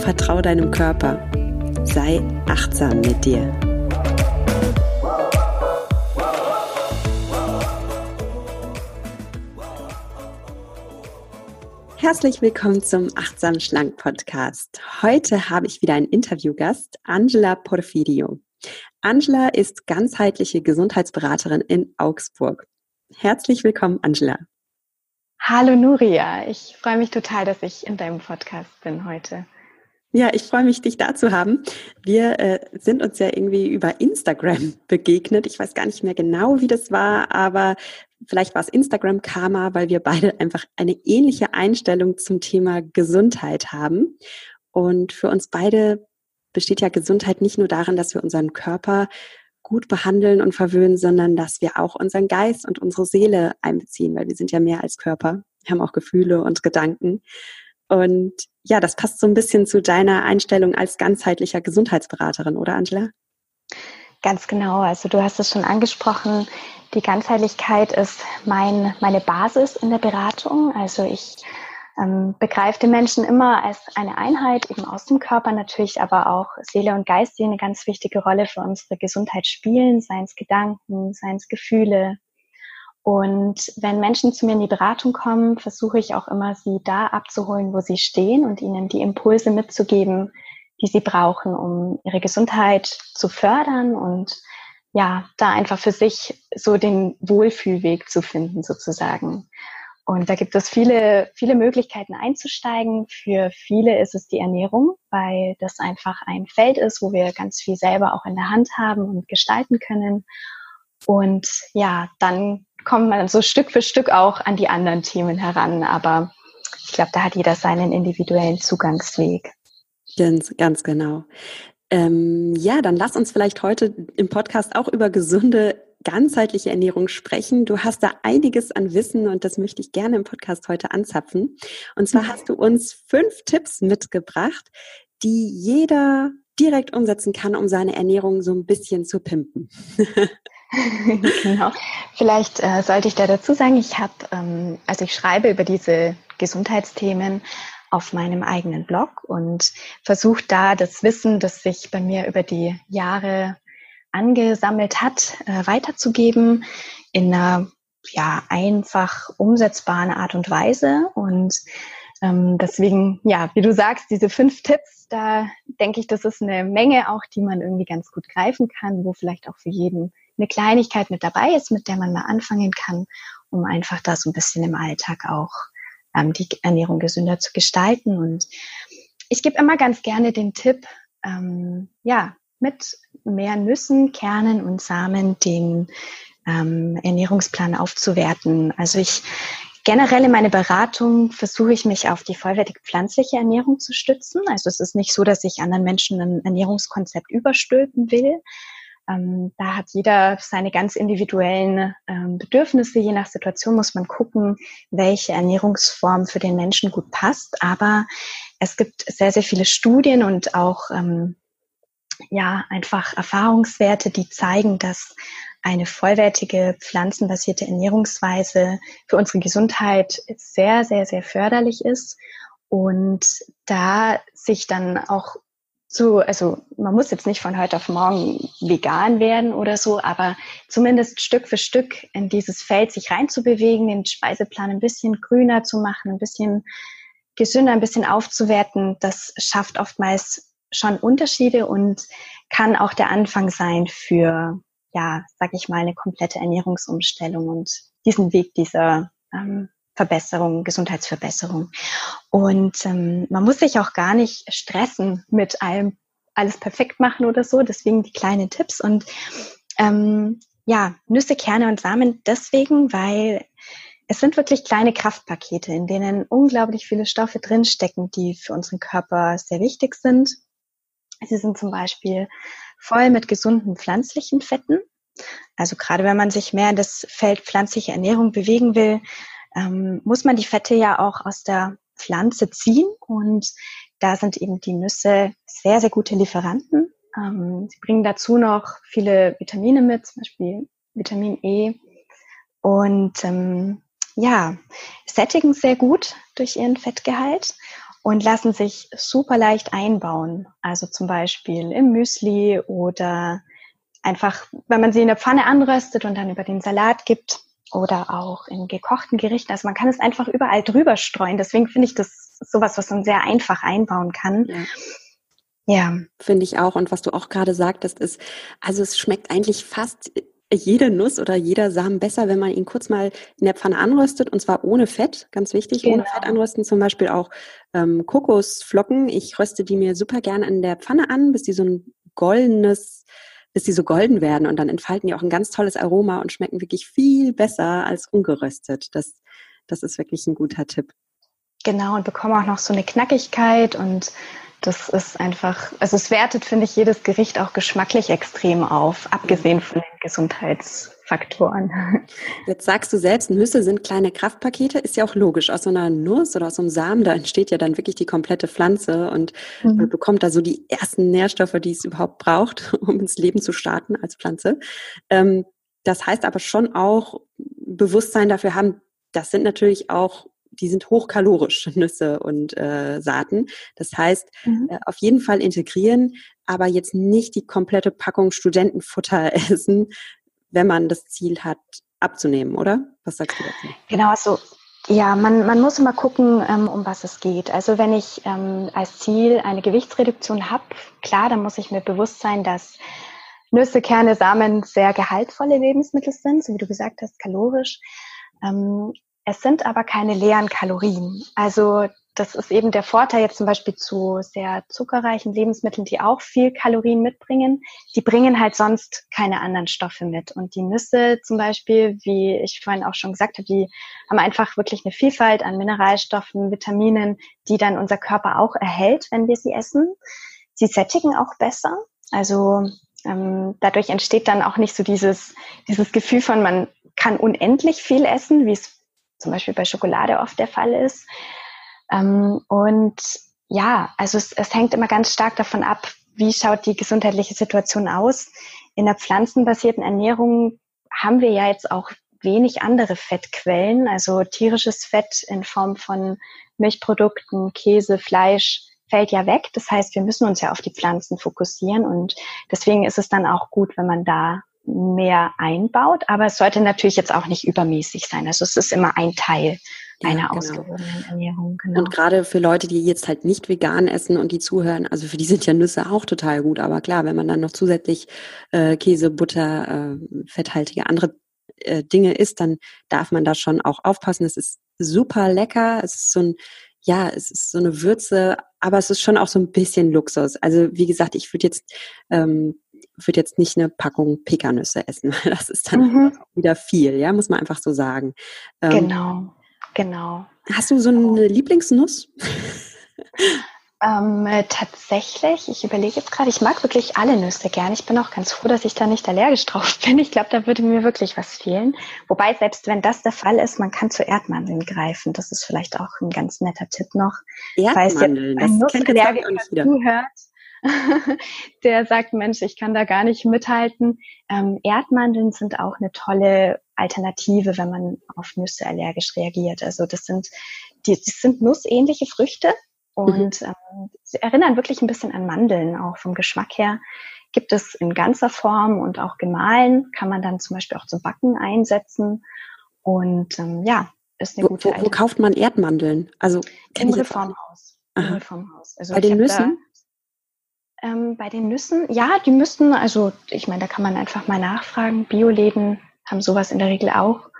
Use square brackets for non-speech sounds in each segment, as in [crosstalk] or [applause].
Vertrau deinem Körper. Sei achtsam mit dir. Herzlich willkommen zum Achtsam Schlank Podcast. Heute habe ich wieder einen Interviewgast, Angela Porfirio. Angela ist ganzheitliche Gesundheitsberaterin in Augsburg. Herzlich willkommen, Angela. Hallo Nuria, ich freue mich total, dass ich in deinem Podcast bin heute. Ja, ich freue mich, dich da zu haben. Wir äh, sind uns ja irgendwie über Instagram [laughs] begegnet. Ich weiß gar nicht mehr genau, wie das war, aber vielleicht war es Instagram-Karma, weil wir beide einfach eine ähnliche Einstellung zum Thema Gesundheit haben. Und für uns beide besteht ja Gesundheit nicht nur darin, dass wir unseren Körper gut behandeln und verwöhnen, sondern dass wir auch unseren Geist und unsere Seele einbeziehen, weil wir sind ja mehr als Körper. Wir haben auch Gefühle und Gedanken. Und ja, das passt so ein bisschen zu deiner Einstellung als ganzheitlicher Gesundheitsberaterin, oder Angela? Ganz genau. Also du hast es schon angesprochen. Die Ganzheitlichkeit ist mein, meine Basis in der Beratung. Also ich ähm, begreift den Menschen immer als eine Einheit, eben aus dem Körper natürlich, aber auch Seele und Geist, die eine ganz wichtige Rolle für unsere Gesundheit spielen, seien es Gedanken, seien es Gefühle. Und wenn Menschen zu mir in die Beratung kommen, versuche ich auch immer, sie da abzuholen, wo sie stehen und ihnen die Impulse mitzugeben, die sie brauchen, um ihre Gesundheit zu fördern und ja, da einfach für sich so den Wohlfühlweg zu finden sozusagen. Und da gibt es viele, viele Möglichkeiten einzusteigen. Für viele ist es die Ernährung, weil das einfach ein Feld ist, wo wir ganz viel selber auch in der Hand haben und gestalten können. Und ja, dann kommt man so Stück für Stück auch an die anderen Themen heran. Aber ich glaube, da hat jeder seinen individuellen Zugangsweg. Ganz, ganz genau. Ähm, ja, dann lass uns vielleicht heute im Podcast auch über gesunde ganzheitliche Ernährung sprechen. Du hast da einiges an Wissen und das möchte ich gerne im Podcast heute anzapfen. Und zwar hast du uns fünf Tipps mitgebracht, die jeder direkt umsetzen kann, um seine Ernährung so ein bisschen zu pimpen. [laughs] [laughs] [laughs] genau. Vielleicht äh, sollte ich da dazu sagen, ich habe, ähm, also ich schreibe über diese Gesundheitsthemen auf meinem eigenen Blog und versuche da das Wissen, das sich bei mir über die Jahre angesammelt hat, äh, weiterzugeben in einer ja einfach umsetzbaren Art und Weise und ähm, deswegen, ja, wie du sagst, diese fünf Tipps, da denke ich, das ist eine Menge auch, die man irgendwie ganz gut greifen kann, wo vielleicht auch für jeden eine Kleinigkeit mit dabei ist, mit der man mal anfangen kann, um einfach da so ein bisschen im Alltag auch ähm, die Ernährung gesünder zu gestalten. Und ich gebe immer ganz gerne den Tipp, ähm, ja, mit mehr Nüssen, Kernen und Samen den ähm, Ernährungsplan aufzuwerten. Also ich generell in meiner Beratung versuche ich mich auf die vollwertige pflanzliche Ernährung zu stützen. Also es ist nicht so, dass ich anderen Menschen ein Ernährungskonzept überstülpen will. Ähm, da hat jeder seine ganz individuellen ähm, Bedürfnisse. Je nach Situation muss man gucken, welche Ernährungsform für den Menschen gut passt. Aber es gibt sehr, sehr viele Studien und auch ähm, ja einfach Erfahrungswerte, die zeigen, dass eine vollwertige pflanzenbasierte Ernährungsweise für unsere Gesundheit sehr, sehr, sehr förderlich ist und da sich dann auch so, also man muss jetzt nicht von heute auf morgen vegan werden oder so, aber zumindest Stück für Stück in dieses Feld sich reinzubewegen, den Speiseplan ein bisschen grüner zu machen, ein bisschen gesünder, ein bisschen aufzuwerten, das schafft oftmals schon Unterschiede und kann auch der Anfang sein für, ja, sag ich mal, eine komplette Ernährungsumstellung und diesen Weg dieser ähm, Verbesserung, Gesundheitsverbesserung. Und ähm, man muss sich auch gar nicht stressen mit allem, alles perfekt machen oder so. Deswegen die kleinen Tipps und ähm, ja, Nüsse, Kerne und Samen deswegen, weil es sind wirklich kleine Kraftpakete, in denen unglaublich viele Stoffe drinstecken, die für unseren Körper sehr wichtig sind. Sie sind zum Beispiel voll mit gesunden pflanzlichen Fetten. Also gerade wenn man sich mehr in das Feld pflanzliche Ernährung bewegen will, ähm, muss man die Fette ja auch aus der Pflanze ziehen. Und da sind eben die Nüsse sehr, sehr gute Lieferanten. Ähm, sie bringen dazu noch viele Vitamine mit, zum Beispiel Vitamin E. Und ähm, ja, sättigen sehr gut durch ihren Fettgehalt und lassen sich super leicht einbauen. Also zum Beispiel im Müsli oder einfach, wenn man sie in der Pfanne anröstet und dann über den Salat gibt oder auch in gekochten Gerichten. Also man kann es einfach überall drüber streuen. Deswegen finde ich das sowas, was man sehr einfach einbauen kann. Ja. Ja. Finde ich auch. Und was du auch gerade sagtest, ist, also es schmeckt eigentlich fast jede Nuss oder jeder Samen besser, wenn man ihn kurz mal in der Pfanne anröstet und zwar ohne Fett, ganz wichtig, genau. ohne Fett anrösten, zum Beispiel auch ähm, Kokosflocken. Ich röste die mir super gern in der Pfanne an, bis die so ein goldenes, bis die so golden werden und dann entfalten die auch ein ganz tolles Aroma und schmecken wirklich viel besser als ungeröstet. Das, das ist wirklich ein guter Tipp. Genau, und bekommen auch noch so eine Knackigkeit und das ist einfach, also es wertet, finde ich, jedes Gericht auch geschmacklich extrem auf, abgesehen von den Gesundheitsfaktoren. [laughs] Jetzt sagst du selbst, Nüsse sind kleine Kraftpakete, ist ja auch logisch. Aus so einer Nuss oder aus so einem Samen, da entsteht ja dann wirklich die komplette Pflanze und mhm. bekommt da so die ersten Nährstoffe, die es überhaupt braucht, [laughs] um ins Leben zu starten als Pflanze. Ähm, das heißt aber schon auch Bewusstsein dafür haben, das sind natürlich auch die sind hochkalorisch, [laughs] Nüsse und äh, Saaten. Das heißt, mhm. äh, auf jeden Fall integrieren, aber jetzt nicht die komplette Packung Studentenfutter essen, wenn man das Ziel hat, abzunehmen, oder? Was sagst du dazu? Genau, also ja, man, man muss immer gucken, ähm, um was es geht. Also wenn ich ähm, als Ziel eine Gewichtsreduktion habe, klar, dann muss ich mir bewusst sein, dass Nüsse, Kerne, Samen sehr gehaltvolle Lebensmittel sind, so wie du gesagt hast, kalorisch. Ähm, es sind aber keine leeren Kalorien. Also das ist eben der Vorteil jetzt zum Beispiel zu sehr zuckerreichen Lebensmitteln, die auch viel Kalorien mitbringen. Die bringen halt sonst keine anderen Stoffe mit. Und die Nüsse zum Beispiel, wie ich vorhin auch schon gesagt habe, die haben einfach wirklich eine Vielfalt an Mineralstoffen, Vitaminen, die dann unser Körper auch erhält, wenn wir sie essen. Sie sättigen auch besser. Also ähm, dadurch entsteht dann auch nicht so dieses, dieses Gefühl von, man kann unendlich viel essen, wie es zum Beispiel bei Schokolade oft der Fall ist. Ähm, und ja, also es, es hängt immer ganz stark davon ab, wie schaut die gesundheitliche Situation aus. In der pflanzenbasierten Ernährung haben wir ja jetzt auch wenig andere Fettquellen, also tierisches Fett in Form von Milchprodukten, Käse, Fleisch fällt ja weg. Das heißt, wir müssen uns ja auf die Pflanzen fokussieren und deswegen ist es dann auch gut, wenn man da mehr einbaut, aber es sollte natürlich jetzt auch nicht übermäßig sein. Also es ist immer ein Teil einer ja, genau. ausgewogenen Ernährung. Genau. Und gerade für Leute, die jetzt halt nicht vegan essen und die zuhören, also für die sind ja Nüsse auch total gut. Aber klar, wenn man dann noch zusätzlich äh, Käse, Butter, äh, fetthaltige andere äh, Dinge isst, dann darf man da schon auch aufpassen. Es ist super lecker. Es ist so ein ja, es ist so eine Würze, aber es ist schon auch so ein bisschen Luxus. Also wie gesagt, ich würde jetzt ähm, würde jetzt nicht eine Packung Pekannüsse essen, [laughs] weil das ist dann mhm. wieder viel, ja, muss man einfach so sagen. Ähm, genau, genau. Hast du so eine Lieblingsnuss? Ähm, äh, tatsächlich, ich überlege jetzt gerade, ich mag wirklich alle Nüsse gern. Ich bin auch ganz froh, dass ich da nicht allergisch drauf bin. Ich glaube, da würde mir wirklich was fehlen. Wobei, selbst wenn das der Fall ist, man kann zu Erdmandeln greifen. Das ist vielleicht auch ein ganz netter Tipp noch. Erdmandeln, ein Nussallergiker zuhört, [laughs] der sagt, Mensch, ich kann da gar nicht mithalten. Ähm, Erdmandeln sind auch eine tolle Alternative, wenn man auf Nüsse allergisch reagiert. Also das sind, die, die sind nussähnliche Früchte und mhm. ähm, sie erinnern wirklich ein bisschen an Mandeln, auch vom Geschmack her. Gibt es in ganzer Form und auch gemahlen, kann man dann zum Beispiel auch zum Backen einsetzen. Und ähm, ja, ist eine wo, gute wo, wo kauft man Erdmandeln? Also im Reformhaus. Im Reformhaus. Also Bei den Nüssen? Ähm, bei den Nüssen, ja, die müssten, also ich meine, da kann man einfach mal nachfragen. Bioläden haben sowas in der Regel auch.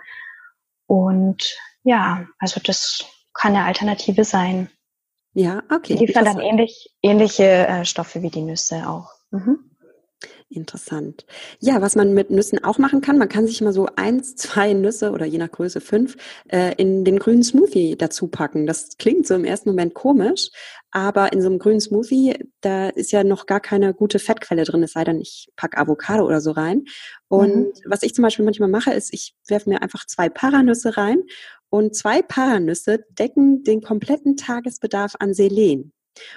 Und ja, also das kann eine Alternative sein. Ja, okay. Die liefern dann ähnlich, ähnliche äh, Stoffe wie die Nüsse auch. Mhm. Interessant. Ja, was man mit Nüssen auch machen kann, man kann sich mal so eins, [laughs] zwei Nüsse oder je nach Größe fünf äh, in den grünen Smoothie dazu packen. Das klingt so im ersten Moment komisch, aber in so einem grünen Smoothie, da ist ja noch gar keine gute Fettquelle drin, es sei denn, ich pack Avocado oder so rein. Und mhm. was ich zum Beispiel manchmal mache, ist, ich werfe mir einfach zwei Paranüsse rein und zwei Paranüsse decken den kompletten Tagesbedarf an Selen.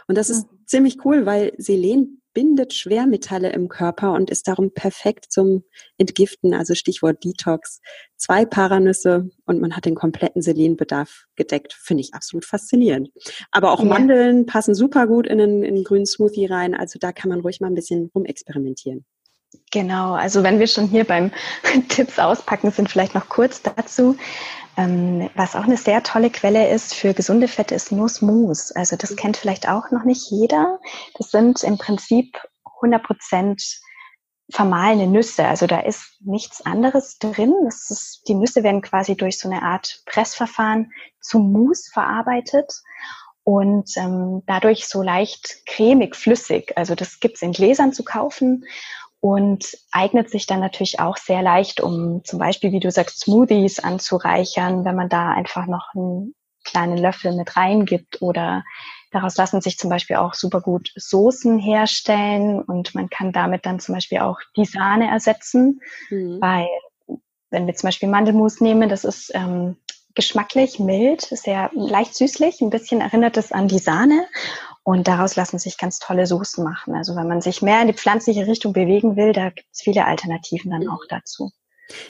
Und das ist mhm. ziemlich cool, weil Selen bindet Schwermetalle im Körper und ist darum perfekt zum Entgiften, also Stichwort Detox. Zwei Paranüsse und man hat den kompletten Selenbedarf gedeckt. Finde ich absolut faszinierend. Aber auch ja. Mandeln passen super gut in einen, in einen grünen Smoothie rein. Also da kann man ruhig mal ein bisschen rumexperimentieren. Genau, also wenn wir schon hier beim [laughs] Tipps auspacken sind, vielleicht noch kurz dazu. Ähm, was auch eine sehr tolle Quelle ist für gesunde Fette, ist Nussmus. Also das kennt vielleicht auch noch nicht jeder. Das sind im Prinzip 100 Prozent vermahlene Nüsse. Also da ist nichts anderes drin. Ist, die Nüsse werden quasi durch so eine Art Pressverfahren zu Mus verarbeitet und ähm, dadurch so leicht cremig, flüssig. Also das gibt's in Gläsern zu kaufen und eignet sich dann natürlich auch sehr leicht, um zum Beispiel, wie du sagst, Smoothies anzureichern, wenn man da einfach noch einen kleinen Löffel mit reingibt. Oder daraus lassen sich zum Beispiel auch super gut Soßen herstellen. Und man kann damit dann zum Beispiel auch die Sahne ersetzen, mhm. weil wenn wir zum Beispiel Mandelmus nehmen, das ist ähm, geschmacklich mild, sehr leicht süßlich, ein bisschen erinnert es an die Sahne und daraus lassen sich ganz tolle Soßen machen. Also wenn man sich mehr in die pflanzliche Richtung bewegen will, da gibt es viele Alternativen dann auch dazu.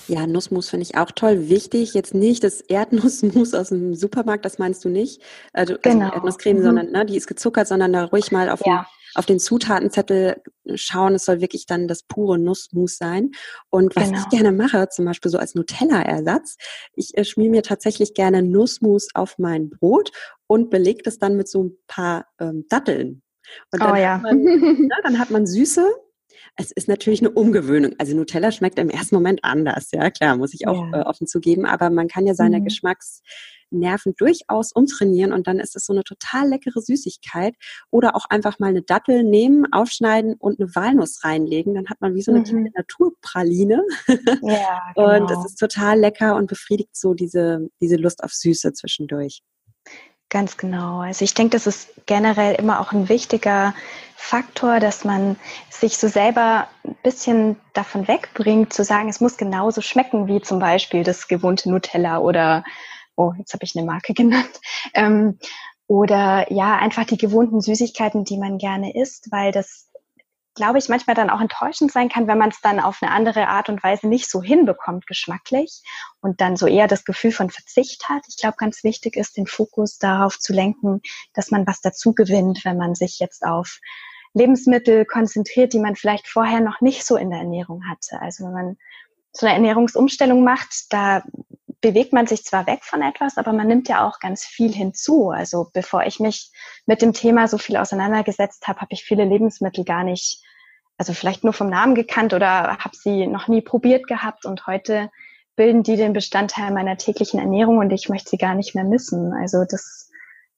Ja, Nussmus finde ich auch toll. Wichtig, jetzt nicht das Erdnussmus aus dem Supermarkt, das meinst du nicht. Also, also genau. also Erdnusscreme, mhm. sondern ne, die ist gezuckert, sondern da ruhig mal auf ja. Auf den Zutatenzettel schauen, es soll wirklich dann das pure Nussmus sein. Und was genau. ich gerne mache, zum Beispiel so als Nutella-Ersatz, ich äh, schmier mir tatsächlich gerne Nussmus auf mein Brot und belege das dann mit so ein paar ähm, Datteln. Und dann, oh, ja. man, ja, dann hat man Süße, es ist natürlich eine Umgewöhnung. Also Nutella schmeckt im ersten Moment anders, ja klar, muss ich auch ja. äh, offen zugeben. Aber man kann ja seine mhm. Geschmacksnerven durchaus umtrainieren und dann ist es so eine total leckere Süßigkeit. Oder auch einfach mal eine Dattel nehmen, aufschneiden und eine Walnuss reinlegen. Dann hat man wie so eine mhm. kleine Naturpraline. Ja, [laughs] genau. Und es ist total lecker und befriedigt so diese, diese Lust auf Süße zwischendurch. Ganz genau. Also ich denke, das ist generell immer auch ein wichtiger Faktor, dass man sich so selber ein bisschen davon wegbringt, zu sagen, es muss genauso schmecken wie zum Beispiel das gewohnte Nutella oder, oh, jetzt habe ich eine Marke genannt. [laughs] Ähm, oder ja, einfach die gewohnten Süßigkeiten, die man gerne isst, weil das glaube ich, manchmal dann auch enttäuschend sein kann, wenn man es dann auf eine andere Art und Weise nicht so hinbekommt, geschmacklich, und dann so eher das Gefühl von Verzicht hat. Ich glaube, ganz wichtig ist, den Fokus darauf zu lenken, dass man was dazu gewinnt, wenn man sich jetzt auf Lebensmittel konzentriert, die man vielleicht vorher noch nicht so in der Ernährung hatte. Also wenn man so eine Ernährungsumstellung macht, da bewegt man sich zwar weg von etwas, aber man nimmt ja auch ganz viel hinzu. Also bevor ich mich mit dem Thema so viel auseinandergesetzt habe, habe ich viele Lebensmittel gar nicht, also vielleicht nur vom Namen gekannt oder habe sie noch nie probiert gehabt und heute bilden die den Bestandteil meiner täglichen Ernährung und ich möchte sie gar nicht mehr missen. Also das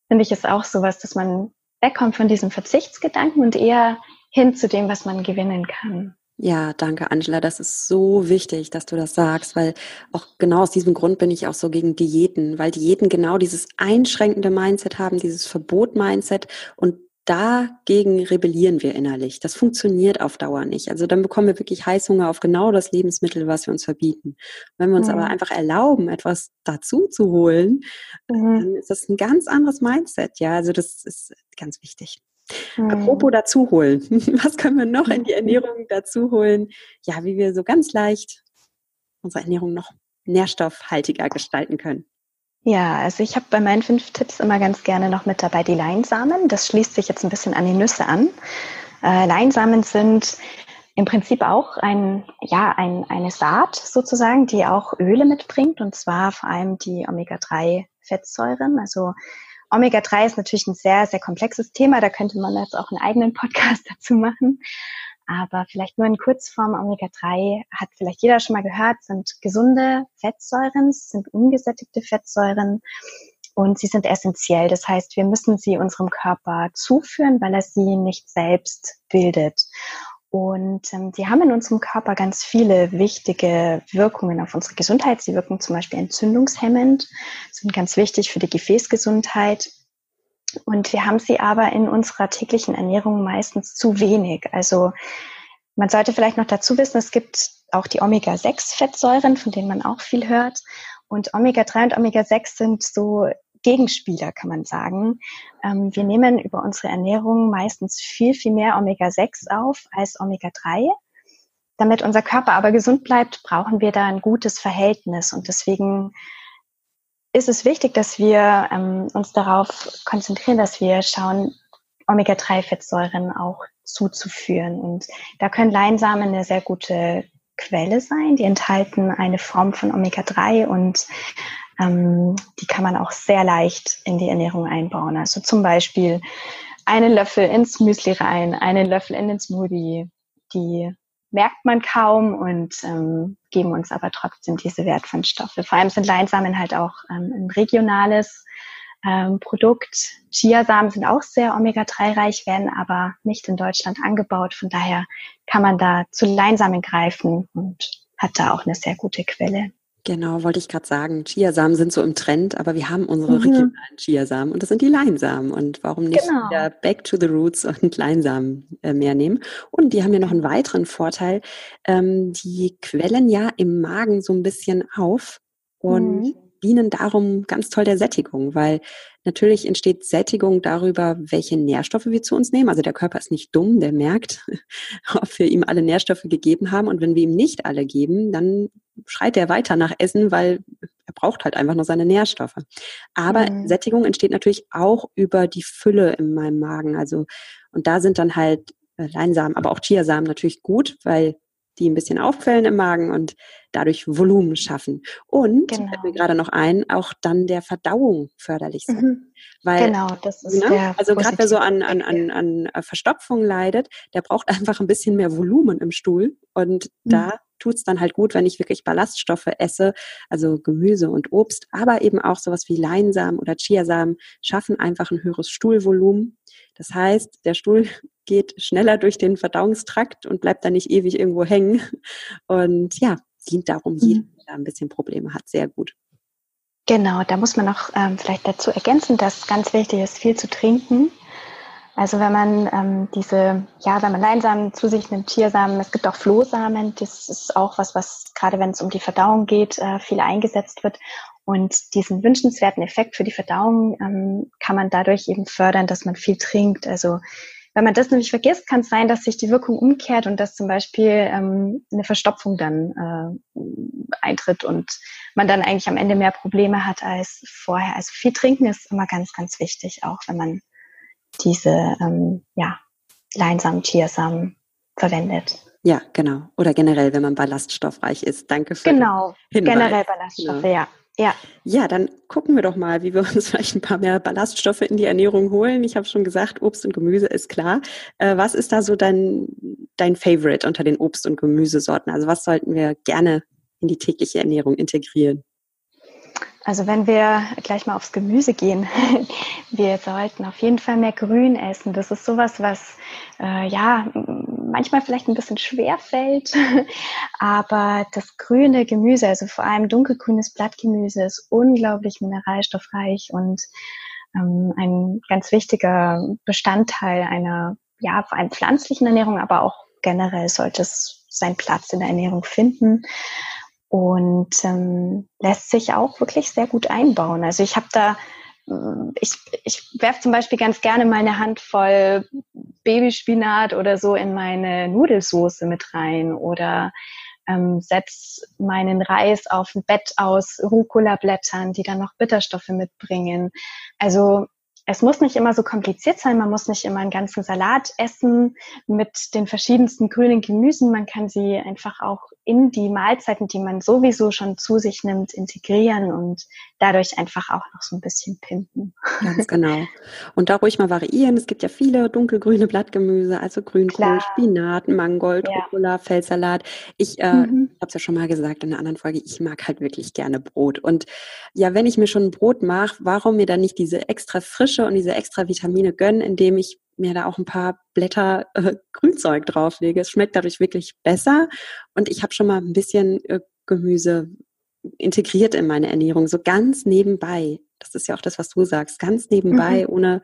finde ich ist auch sowas, dass man wegkommt von diesem Verzichtsgedanken und eher hin zu dem, was man gewinnen kann. Ja, danke, Angela. Das ist so wichtig, dass du das sagst, weil auch genau aus diesem Grund bin ich auch so gegen Diäten, weil Diäten genau dieses einschränkende Mindset haben, dieses Verbot-Mindset und dagegen rebellieren wir innerlich. Das funktioniert auf Dauer nicht. Also dann bekommen wir wirklich Heißhunger auf genau das Lebensmittel, was wir uns verbieten. Wenn wir uns mhm. aber einfach erlauben, etwas dazu zu holen, mhm. dann ist das ein ganz anderes Mindset. Ja, also das ist ganz wichtig. Mhm. Apropos dazu holen. [laughs] Was können wir noch in die [laughs] Ernährung dazu holen? Ja, wie wir so ganz leicht unsere Ernährung noch nährstoffhaltiger gestalten können. Ja, also ich habe bei meinen fünf Tipps immer ganz gerne noch mit dabei die Leinsamen. Das schließt sich jetzt ein bisschen an die Nüsse an. Äh, Leinsamen sind im Prinzip auch ein, ja, ein, eine Saat sozusagen, die auch Öle mitbringt und zwar vor allem die Omega-3-Fettsäuren. Also Omega-3 ist natürlich ein sehr, sehr komplexes Thema. Da könnte man jetzt auch einen eigenen Podcast [laughs] dazu machen. Aber vielleicht nur in Kurzform, Omega-3 hat vielleicht jeder schon mal gehört, sind gesunde Fettsäuren, sind ungesättigte Fettsäuren und sie sind essentiell. Das heißt, wir müssen sie unserem Körper zuführen, weil er sie nicht selbst bildet. Und ähm, die haben in unserem Körper ganz viele wichtige Wirkungen auf unsere Gesundheit. Sie wirken zum Beispiel entzündungshemmend, sind ganz wichtig für die Gefäßgesundheit. Und wir haben sie aber in unserer täglichen Ernährung meistens zu wenig. Also man sollte vielleicht noch dazu wissen, es gibt auch die Omega-6-Fettsäuren, von denen man auch viel hört. Und Omega-3 und Omega-6 sind so Gegenspieler, kann man sagen. Ähm, wir nehmen über unsere Ernährung meistens viel, viel mehr Omega-6 auf als Omega-3. Damit unser Körper aber gesund bleibt, brauchen wir da ein gutes Verhältnis. Und deswegen ist es wichtig, dass wir ähm, uns darauf konzentrieren, dass wir schauen, Omega-3-Fettsäuren auch zuzuführen. Und da können Leinsamen eine sehr gute Quelle sein. Die enthalten eine Form von Omega-3 und ähm, die kann man auch sehr leicht in die Ernährung einbauen. Also zum Beispiel einen Löffel ins Müsli rein, einen Löffel in den Smoothie. Die merkt man kaum und ähm, geben uns aber trotzdem diese wertvollen Stoffe. Vor allem sind Leinsamen halt auch ähm, ein regionales ähm, Produkt. Chiasamen sind auch sehr Omega-3-reich, werden aber nicht in Deutschland angebaut. Von daher kann man da zu Leinsamen greifen und hat da auch eine sehr gute Quelle. Genau, wollte ich gerade sagen. Chiasamen sind so im Trend, aber wir haben unsere mhm. regionalen Chiasamen und das sind die Leinsamen. Und warum nicht genau. wieder back to the roots und [laughs] Leinsamen äh, mehr nehmen? Und die haben ja noch einen weiteren Vorteil. Ähm, die quellen ja im Magen so ein bisschen auf und mhm dienen darum ganz toll der Sättigung, weil natürlich entsteht Sättigung darüber, welche Nährstoffe wir zu uns nehmen. Also der Körper ist nicht dumm, der merkt, [laughs] ob wir ihm alle Nährstoffe gegeben haben. Und wenn wir ihm nicht alle geben, dann schreit er weiter nach Essen, weil er braucht halt einfach nur seine Nährstoffe. Aber mhm. Sättigung entsteht natürlich auch über die Fülle in meinem Magen. Also, und da sind dann halt äh, Leinsamen, aber auch Chiasamen natürlich gut, weil die ein bisschen auffällen im Magen und dadurch Volumen schaffen. Und, genau. fällt mir gerade noch ein, auch dann der Verdauung förderlich sind. Mhm. Weil, genau, das ist ne? der Also gerade wer so an, an, an, an äh, Verstopfung leidet, der braucht [laughs] einfach ein bisschen mehr Volumen im Stuhl. Und mhm. da tut's dann halt gut, wenn ich wirklich Ballaststoffe esse, also Gemüse und Obst, aber eben auch sowas wie Leinsamen oder Chiasamen schaffen einfach ein höheres Stuhlvolumen. Das heißt, der Stuhl [laughs] geht schneller durch den Verdauungstrakt und bleibt dann nicht ewig irgendwo hängen. Und ja, dient darum, mhm. jedem, der ein bisschen Probleme hat, sehr gut. Genau, da muss man noch ähm, vielleicht dazu ergänzen, dass ganz wichtig ist, viel zu trinken. Also wenn man ähm, diese, ja, wenn man Leinsamen zu sich nimmt, Chiasamen, es gibt auch Flohsamen, das ist auch was, was gerade wenn es um die Verdauung geht, äh, viel eingesetzt wird. Und diesen wünschenswerten Effekt für die Verdauung ähm, kann man dadurch eben fördern, dass man viel trinkt. Also wenn man das nämlich vergisst, kann es sein, dass sich die Wirkung umkehrt und dass zum Beispiel ähm, eine Verstopfung dann äh, eintritt und man dann eigentlich am Ende mehr Probleme hat als vorher. Also viel trinken ist immer ganz, ganz wichtig, auch wenn man diese ähm, ja, Leinsamen, Chiasamen verwendet. Ja, genau. Oder generell, wenn man ballaststoffreich ist. Danke für Genau, generell Ballaststoffe, genau. ja. Ja. Ja, dann gucken wir doch mal, wie wir [laughs] uns vielleicht ein paar mehr Ballaststoffe in die Ernährung holen. Ich habe schon gesagt, Obst und Gemüse ist klar. Äh, was ist da so dein, dein Favorite unter den Obst- und Gemüsesorten? Also was sollten wir gerne in die tägliche Ernährung integrieren? Also wenn wir gleich mal aufs Gemüse gehen, [laughs] wir sollten auf jeden Fall mehr Grün essen. Das ist sowas, was äh, ja manchmal vielleicht ein bisschen schwer fällt, [laughs] aber das grüne Gemüse, also vor allem dunkelgrünes Blattgemüse, ist unglaublich mineralstoffreich und ähm, ein ganz wichtiger Bestandteil einer ja vor allem pflanzlichen Ernährung, aber auch generell sollte es seinen Platz in der Ernährung finden und ähm, lässt sich auch wirklich sehr gut einbauen. Also ich habe da, ich, ich werfe zum Beispiel ganz gerne mal eine Handvoll Babyspinat oder so in meine Nudelsoße mit rein oder ähm, setz meinen Reis auf ein Bett aus Rucola-Blättern, die dann noch Bitterstoffe mitbringen. Also es muss nicht immer so kompliziert sein. Man muss nicht immer einen ganzen Salat essen mit den verschiedensten grünen Gemüsen. Man kann sie einfach auch in die Mahlzeiten, die man sowieso schon zu sich nimmt, integrieren und dadurch einfach auch noch so ein bisschen pimpen. Ganz genau. Und da ruhig mal variieren. Es gibt ja viele dunkelgrüne Blattgemüse, also Grünkohl, Spinat, Mangold, ja. Rucola, Feldsalat. Ich äh, mhm. habe es ja schon mal gesagt in einer anderen Folge, ich mag halt wirklich gerne Brot. Und ja, wenn ich mir schon ein Brot mache, warum mir dann nicht diese extra frische und diese extra Vitamine gönnen, indem ich mir da auch ein paar Blätter äh, Grünzeug drauflege. Es schmeckt dadurch wirklich besser und ich habe schon mal ein bisschen äh, Gemüse integriert in meine Ernährung, so ganz nebenbei. Das ist ja auch das, was du sagst, ganz nebenbei, mhm. ohne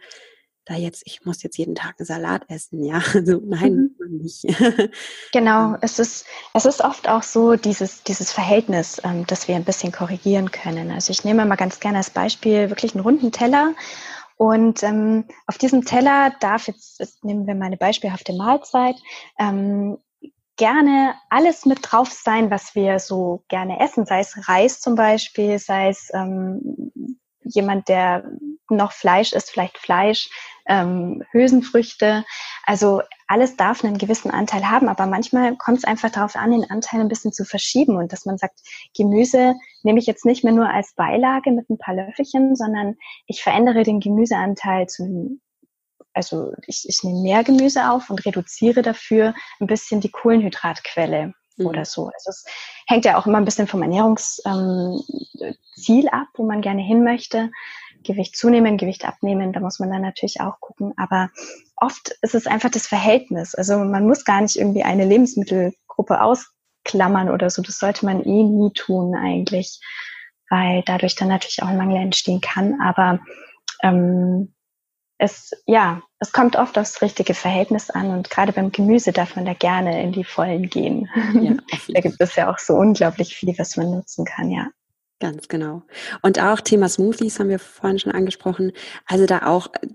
da jetzt, ich muss jetzt jeden Tag einen Salat essen, ja. [laughs] Also nein, mhm. nicht. [laughs] genau, es ist, es ist oft auch so dieses, dieses Verhältnis, ähm, das wir ein bisschen korrigieren können. Also ich nehme mal ganz gerne als Beispiel wirklich einen runden Teller und ähm, auf diesem Teller darf jetzt, jetzt nehmen wir mal eine beispielhafte Mahlzeit, ähm, gerne alles mit drauf sein, was wir so gerne essen, sei es Reis zum Beispiel, sei es ähm, jemand, der noch Fleisch isst, vielleicht Fleisch, ähm, Hülsenfrüchte. Also alles darf einen gewissen Anteil haben, aber manchmal kommt es einfach darauf an, den Anteil ein bisschen zu verschieben und dass man sagt, Gemüse nehme ich jetzt nicht mehr nur als Beilage mit ein paar Löffelchen, sondern ich verändere den Gemüseanteil zu also ich, ich nehme mehr Gemüse auf und reduziere dafür ein bisschen die Kohlenhydratquelle mhm. oder so. Also es hängt ja auch immer ein bisschen vom Ernährungsziel ähm, ab, wo man gerne hin möchte. Gewicht zunehmen, Gewicht abnehmen, da muss man dann natürlich auch gucken. Aber oft ist es einfach das Verhältnis. Also man muss gar nicht irgendwie eine Lebensmittelgruppe ausklammern oder so. Das sollte man eh nie tun eigentlich, weil dadurch dann natürlich auch ein Mangel entstehen kann. Aber ähm, es, ja, es kommt oft aufs richtige Verhältnis an und gerade beim Gemüse darf man da gerne in die Vollen gehen. Ja, [laughs] da gibt es ja auch so unglaublich viel, was man nutzen kann, ja. Ganz genau. Und auch Thema Smoothies haben wir vorhin schon angesprochen. Also da auch äh,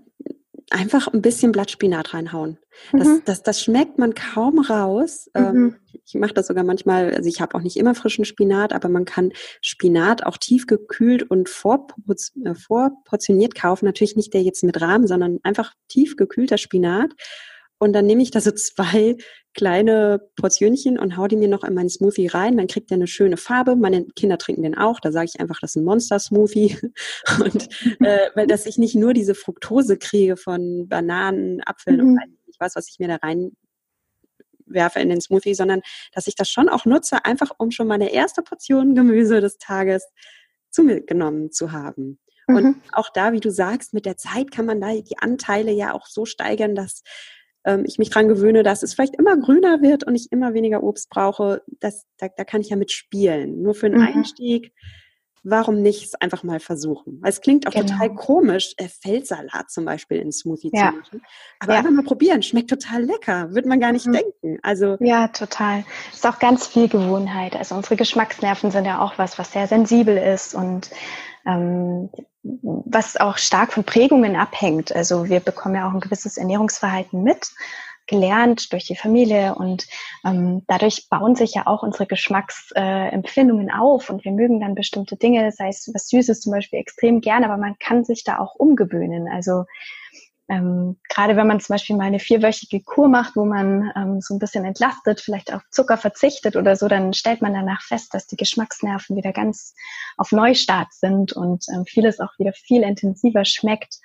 einfach ein bisschen Blattspinat reinhauen. Das, mhm. das, das schmeckt man kaum raus. Ähm, mhm. Ich mache das sogar manchmal, also ich habe auch nicht immer frischen Spinat, aber man kann Spinat auch tiefgekühlt und äh, vorportioniert kaufen. Natürlich nicht der jetzt mit Rahmen, sondern einfach tiefgekühlter Spinat. Und dann nehme ich da so zwei [laughs] kleine Portionchen und hau die mir noch in meinen Smoothie rein. Dann kriegt der eine schöne Farbe. Meine Kinder trinken den auch. Da sage ich einfach, das ist ein Monster-Smoothie. [laughs] Und äh, weil dass ich nicht nur diese Fructose kriege von Bananen, Apfeln mhm. und ich weiß, was ich mir da rein werfe in den Smoothie, sondern dass ich das schon auch nutze, einfach um schon meine erste Portion Gemüse des Tages zu mir genommen zu haben. Und mhm. auch da, wie du sagst, mit der Zeit kann man da die Anteile ja auch so steigern, dass ähm, ich mich dran gewöhne, dass es vielleicht immer grüner wird und ich immer weniger Obst brauche, das, da, da kann ich ja mitspielen. Nur für den mhm. Einstieg, warum nicht es einfach mal versuchen? Weil es klingt auch genau. total komisch, äh, Feldsalat zum Beispiel in Smoothie ja. zu machen. Aber ja. einfach mal probieren, schmeckt total lecker, würde man gar nicht mhm. denken. Also ja, total. Ist auch ganz viel Gewohnheit. Also unsere Geschmacksnerven sind ja auch was, was sehr sensibel ist und ähm, was auch stark von Prägungen abhängt. Also wir bekommen ja auch ein gewisses Ernährungsverhalten mit, gelernt durch die Familie und ähm, dadurch bauen sich ja auch unsere Geschmacksempfindungen äh, auf und wir mögen dann bestimmte Dinge, sei es was Süßes zum Beispiel extrem gerne, aber man kann sich da auch umgewöhnen. Also ähm, gerade wenn man zum Beispiel mal eine vierwöchige Kur macht, wo man ähm, so ein bisschen entlastet, vielleicht auf Zucker verzichtet oder so, dann stellt man danach fest, dass die Geschmacksnerven wieder ganz auf Neustart sind und ähm, vieles auch wieder viel intensiver schmeckt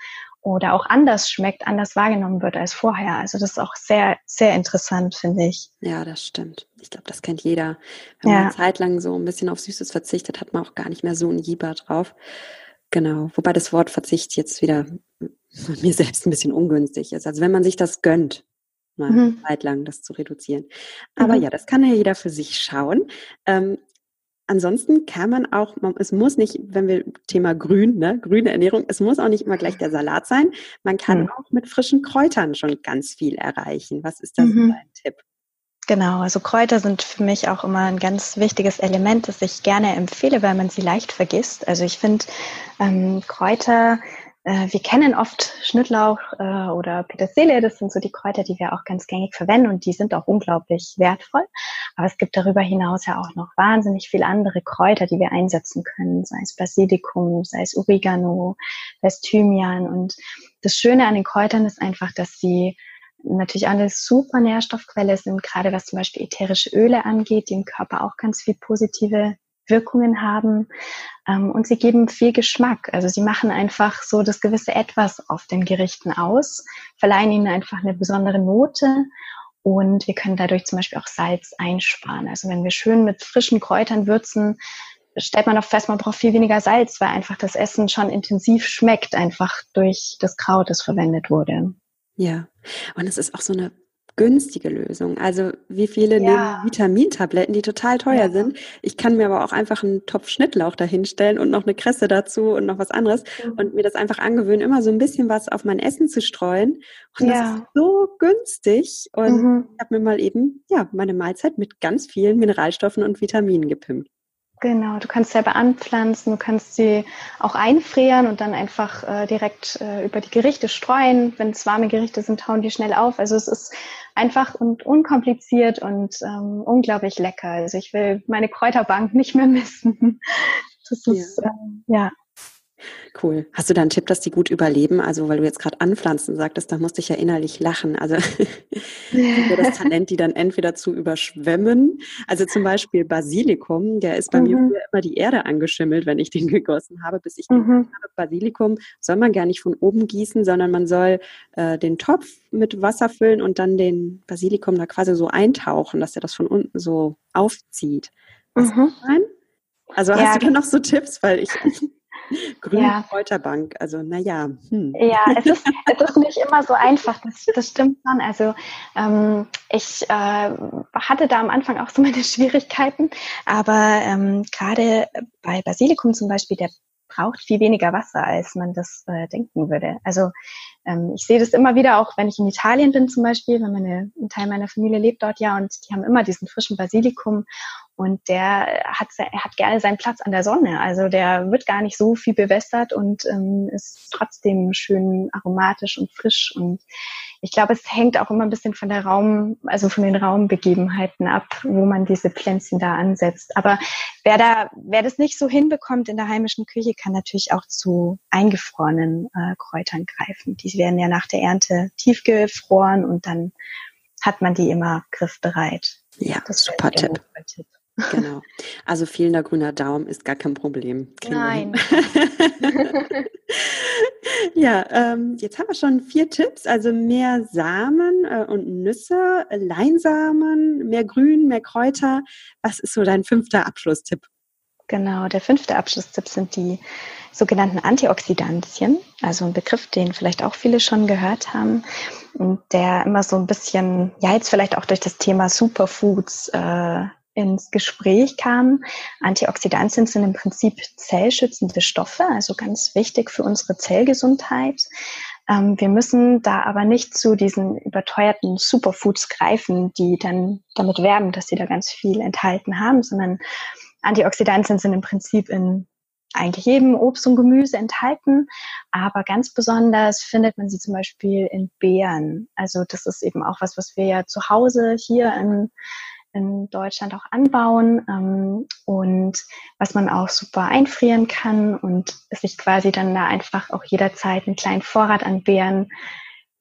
oder auch anders schmeckt, anders wahrgenommen wird als vorher. Also das ist auch sehr, sehr interessant, finde ich. Ja, das stimmt. Ich glaube, das kennt jeder. Wenn ja. man eine Zeit lang so ein bisschen auf Süßes verzichtet, hat man auch gar nicht mehr so ein Jieber drauf. Genau. Wobei das Wort Verzicht jetzt wieder mir selbst ein bisschen ungünstig ist. Also wenn man sich das gönnt, mal mhm. eine Zeit lang das zu reduzieren. Aber mhm. ja, das kann ja jeder für sich schauen. Ähm, ansonsten kann man auch, man, es muss nicht, wenn wir Thema Grün, ne, grüne Ernährung, es muss auch nicht immer gleich der Salat sein. Man kann mhm. auch mit frischen Kräutern schon ganz viel erreichen. Was ist da so mhm. dein Tipp? Genau, also Kräuter sind für mich auch immer ein ganz wichtiges Element, das ich gerne empfehle, weil man sie leicht vergisst. Also ich finde ähm, Kräuter wir kennen oft Schnittlauch äh, oder Petersilie, das sind so die Kräuter, die wir auch ganz gängig verwenden und die sind auch unglaublich wertvoll. Aber es gibt darüber hinaus ja auch noch wahnsinnig viele andere Kräuter, die wir einsetzen können, sei es Basilikum, sei es Oregano, sei es Thymian. Und das Schöne an den Kräutern ist einfach, dass sie natürlich eine super Nährstoffquelle sind, gerade was zum Beispiel ätherische Öle angeht, die im Körper auch ganz viel positive Wirkungen haben ähm, und sie geben viel Geschmack. Also sie machen einfach so das gewisse Etwas auf den Gerichten aus, verleihen ihnen einfach eine besondere Note und wir können dadurch zum Beispiel auch Salz einsparen. Also wenn wir schön mit frischen Kräutern würzen, stellt man auch fest, man braucht viel weniger Salz, weil einfach das Essen schon intensiv schmeckt, einfach durch das Kraut, das verwendet wurde. Ja, und es ist auch so eine günstige Lösung. Also wie viele ja. nehmen Vitamintabletten, die total teuer ja. sind. Ich kann mir aber auch einfach einen Topf Schnittlauch dahinstellen und noch eine Kresse dazu und noch was anderes mhm. und mir das einfach angewöhnen, immer so ein bisschen was auf mein Essen zu streuen. Und ja. das ist so günstig. Und mhm. ich habe mir mal eben ja meine Mahlzeit mit ganz vielen Mineralstoffen und Vitaminen gepimpt. Genau, du kannst selber anpflanzen, du kannst sie auch einfrieren und dann einfach äh, direkt äh, über die Gerichte streuen. Wenn es warme Gerichte sind, hauen die schnell auf. Also es ist einfach und unkompliziert und ähm, unglaublich lecker. Also ich will meine Kräuterbank nicht mehr [laughs] missen. Das ist ja, äh, ja Cool. Hast du da einen Tipp, dass die gut überleben? Also, weil du jetzt gerade anpflanzen sagtest, da musste ich ja innerlich lachen. Also, [laughs] das Talent, die dann entweder zu überschwemmen. Also zum Beispiel Basilikum, der ist bei mhm. mir immer die Erde angeschimmelt, wenn ich den [laughs] gegossen habe, bis ich mhm. habe. Basilikum soll man gar nicht von oben gießen, sondern man soll äh, den Topf mit Wasser füllen und dann den Basilikum da quasi so eintauchen, dass er das von unten so aufzieht. Mhm. Also hast du da noch so Tipps? Weil ich [laughs] Grüne ja. Kräuterbank, also naja. Hm. Ja, es ist, es ist nicht immer so einfach, das, das stimmt schon. Also ähm, ich äh, hatte da am Anfang auch so meine [laughs] Schwierigkeiten, aber ähm, gerade bei Basilikum zum Beispiel, der braucht viel weniger Wasser, als man das äh, denken würde. Also ähm, ich sehe das immer wieder, auch wenn ich in Italien bin zum Beispiel, wenn meine, ein Teil meiner Familie lebt dort ja und die haben immer diesen frischen Basilikum und der hat, er hat gerne seinen Platz an der Sonne. Also der wird gar nicht so viel bewässert und ähm, ist trotzdem schön aromatisch und frisch. Und ich glaube, es hängt auch immer ein bisschen von der Raum, also von den Raumbegebenheiten ab, wo man diese Pflänzchen da ansetzt. Aber wer da, wer das nicht so hinbekommt in der heimischen Küche, kann natürlich auch zu eingefrorenen äh, Kräutern greifen. Die werden ja nach der Ernte tiefgefroren und dann hat man die immer griffbereit. Ja, das super Tipp. Tipp. Genau. Also fehlender grüner Daumen ist gar kein Problem. Nein. [laughs] ja, ähm, jetzt haben wir schon vier Tipps. Also mehr Samen äh, und Nüsse, Leinsamen, mehr Grün, mehr Kräuter. Was ist so dein fünfter Abschlusstipp? Genau, der fünfte Abschlusstipp sind die sogenannten Antioxidantien, also ein Begriff, den vielleicht auch viele schon gehört haben und der immer so ein bisschen, ja jetzt vielleicht auch durch das Thema Superfoods äh, ins Gespräch kam. Antioxidantien sind im Prinzip zellschützende Stoffe, also ganz wichtig für unsere Zellgesundheit. Ähm, wir müssen da aber nicht zu diesen überteuerten Superfoods greifen, die dann damit werben, dass sie da ganz viel enthalten haben, sondern Antioxidantien sind im Prinzip in eigentlich jedem Obst und Gemüse enthalten, aber ganz besonders findet man sie zum Beispiel in Beeren. Also das ist eben auch was, was wir ja zu Hause hier in in Deutschland auch anbauen ähm, und was man auch super einfrieren kann und sich quasi dann da einfach auch jederzeit einen kleinen Vorrat an Beeren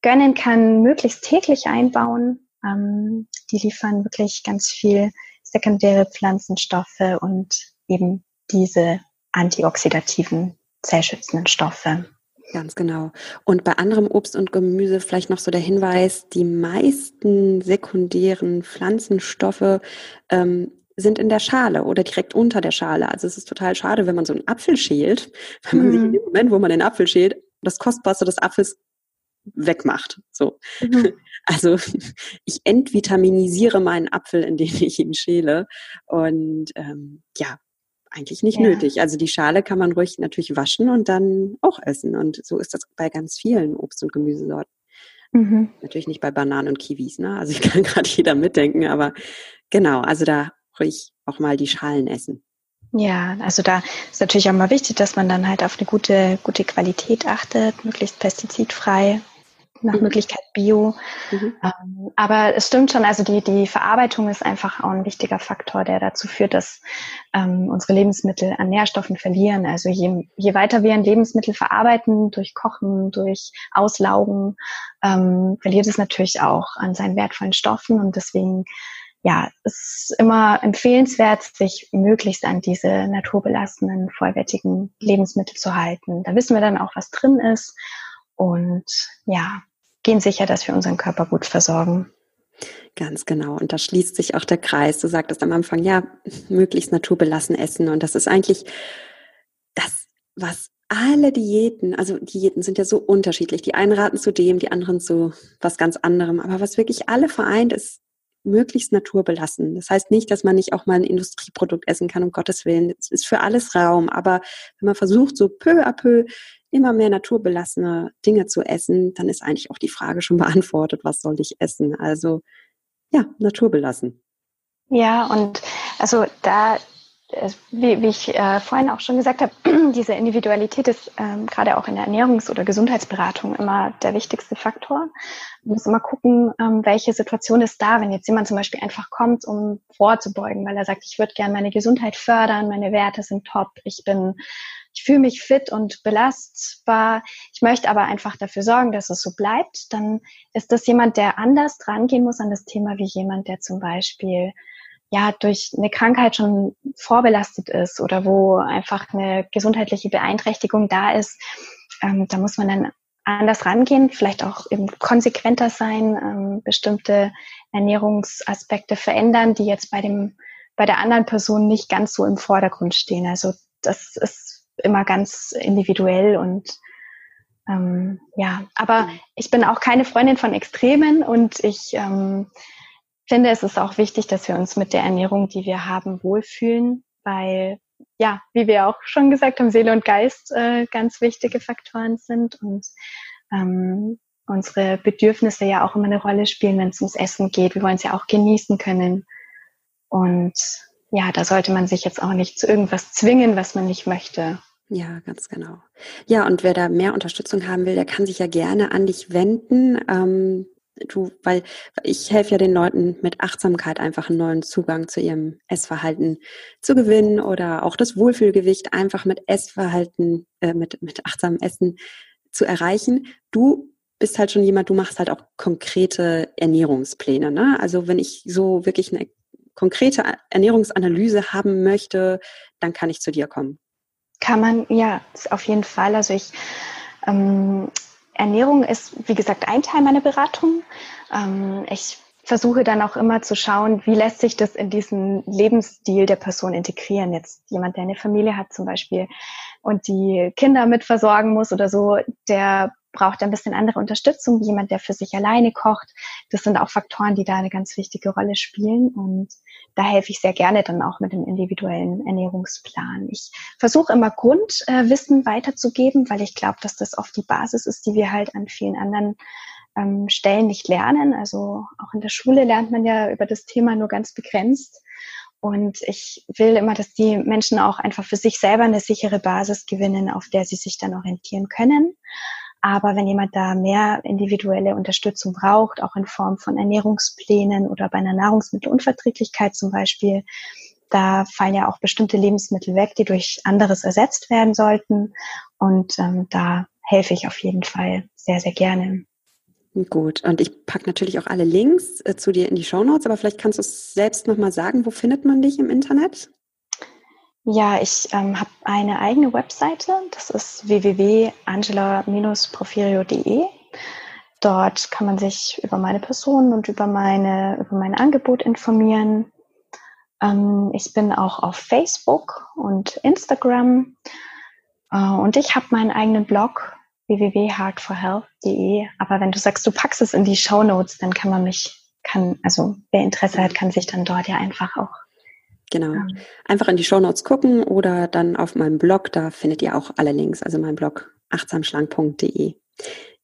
gönnen kann, möglichst täglich einbauen. Ähm, die liefern wirklich ganz viel sekundäre Pflanzenstoffe und eben diese antioxidativen, zellschützenden Stoffe. Ganz genau. Und bei anderem Obst und Gemüse vielleicht noch so der Hinweis, die meisten sekundären Pflanzenstoffe ähm, sind in der Schale oder direkt unter der Schale. Also es ist total schade, wenn man so einen Apfel schält, [laughs] wenn man mhm. sich in dem Moment, wo man den Apfel schält, das Kostbarste des Apfels wegmacht. So. Mhm. [laughs] Also ich entvitaminisiere meinen Apfel, indem ich ihn schäle. Und ähm, ja, eigentlich nicht ja. nötig. Also die Schale kann man ruhig natürlich waschen und dann auch essen. Und so ist das bei ganz vielen Obst- und Gemüsesorten. Mhm. Natürlich nicht bei Bananen und Kiwis, ne? Also [laughs] ich kann gerade jeder mitdenken, aber genau, also da ruhig auch mal die Schalen essen. Ja, also da ist natürlich auch mal wichtig, dass man dann halt auf eine gute, gute Qualität achtet, möglichst pestizidfrei, nach mhm. Möglichkeit Bio. Mhm. Ähm, aber es stimmt schon, also die, die Verarbeitung ist einfach auch ein wichtiger Faktor, der dazu führt, dass ähm, unsere Lebensmittel an Nährstoffen verlieren. Also je, je weiter wir ein Lebensmittel verarbeiten, durch Kochen, durch Auslaugen, ähm, verliert es natürlich auch an seinen wertvollen Stoffen und deswegen ja, es ist immer empfehlenswert, sich möglichst an diese naturbelassenen, vollwertigen Lebensmittel zu halten. Da wissen wir dann auch, was drin ist. Und ja, gehen sicher, dass wir unseren Körper gut versorgen. Ganz genau. Und da schließt sich auch der Kreis. Du sagtest am Anfang, ja, möglichst naturbelassen essen. Und das ist eigentlich das, was alle Diäten, also Diäten sind ja so unterschiedlich. Die einen raten zu dem, die anderen zu was ganz anderem. Aber was wirklich alle vereint, ist möglichst naturbelassen. Das heißt nicht, dass man nicht auch mal ein Industrieprodukt essen kann, um Gottes Willen. Es ist für alles Raum. Aber wenn man versucht, so peu à peu immer mehr naturbelassene Dinge zu essen, dann ist eigentlich auch die Frage schon beantwortet, was soll ich essen? Also ja, naturbelassen. Ja, und also da wie, wie ich äh, vorhin auch schon gesagt habe, [clears throat] diese Individualität ist ähm, gerade auch in der Ernährungs- oder Gesundheitsberatung immer der wichtigste Faktor. Man muss immer gucken, ähm, welche Situation ist da, wenn jetzt jemand zum Beispiel einfach kommt, um vorzubeugen, weil er sagt, ich würde gerne meine Gesundheit fördern, meine Werte sind top, ich bin, ich fühle mich fit und belastbar, ich möchte aber einfach dafür sorgen, dass es so bleibt, dann ist das jemand, der anders drangehen muss an das Thema wie jemand, der zum Beispiel ja durch eine Krankheit schon vorbelastet ist oder wo einfach eine gesundheitliche Beeinträchtigung da ist, ähm, da muss man dann anders rangehen, vielleicht auch eben konsequenter sein, ähm, bestimmte Ernährungsaspekte verändern, die jetzt bei dem bei der anderen Person nicht ganz so im Vordergrund stehen. Also das ist immer ganz individuell und ähm, ja, aber ich bin auch keine Freundin von Extremen und ich ähm, finde, es ist auch wichtig, dass wir uns mit der Ernährung, die wir haben, wohlfühlen, weil ja, wie wir auch schon gesagt haben, Seele und Geist äh, ganz wichtige Faktoren sind und ähm, unsere Bedürfnisse ja auch immer eine Rolle spielen, wenn es ums Essen geht. Wir wollen es ja auch genießen können. Und ja, da sollte man sich jetzt auch nicht zu irgendwas zwingen, was man nicht möchte. Ja, ganz genau. Ja, und wer da mehr Unterstützung haben will, der kann sich ja gerne an dich wenden. Ähm, du, weil ich helfe ja den Leuten mit Achtsamkeit einfach einen neuen Zugang zu ihrem Essverhalten zu gewinnen oder auch das Wohlfühlgewicht einfach mit Essverhalten, äh, mit, mit achtsamem Essen zu erreichen. Du bist halt schon jemand, du machst halt auch konkrete Ernährungspläne. Ne? Also wenn ich so wirklich eine konkrete Ernährungsanalyse haben möchte, dann kann ich zu dir kommen. Kann man, ja, auf jeden Fall. Also ich ähm, Ernährung ist, wie gesagt, ein Teil meiner Beratung. Ähm, ich versuche dann auch immer zu schauen, wie lässt sich das in diesen Lebensstil der Person integrieren. Jetzt jemand, der eine Familie hat zum Beispiel und die Kinder mit versorgen muss oder so, der braucht ein bisschen andere Unterstützung wie jemand, der für sich alleine kocht. Das sind auch Faktoren, die da eine ganz wichtige Rolle spielen. Und da helfe ich sehr gerne dann auch mit dem individuellen Ernährungsplan. Ich versuche immer Grundwissen weiterzugeben, weil ich glaube, dass das oft die Basis ist, die wir halt an vielen anderen ähm, Stellen nicht lernen. Also auch in der Schule lernt man ja über das Thema nur ganz begrenzt. Und ich will immer, dass die Menschen auch einfach für sich selber eine sichere Basis gewinnen, auf der sie sich dann orientieren können. Aber wenn jemand da mehr individuelle Unterstützung braucht, auch in Form von Ernährungsplänen oder bei einer Nahrungsmittelunverträglichkeit zum Beispiel, da fallen ja auch bestimmte Lebensmittel weg, die durch anderes ersetzt werden sollten. Und ähm, da helfe ich auf jeden Fall sehr, sehr gerne. Gut, und ich packe natürlich auch alle Links äh, zu dir in die Show Notes, aber vielleicht kannst du es selbst nochmal sagen, wo findet man dich im Internet? Ja, ich ähm, habe eine eigene Webseite, das ist www.angela-porfirio.de. Dort kann man sich über meine Person und über, meine, über mein Angebot informieren. Ähm, ich bin auch auf Facebook und Instagram äh, und ich habe meinen eigenen Blog www.heartforhealth.de. Aber wenn du sagst, du packst es in die Show Notes, dann kann man mich, kann, also wer Interesse hat, kann sich dann dort ja einfach auch Genau. Einfach in die Shownotes gucken oder dann auf meinem Blog, da findet ihr auch alle Links, also mein Blog achtsamschlank.de.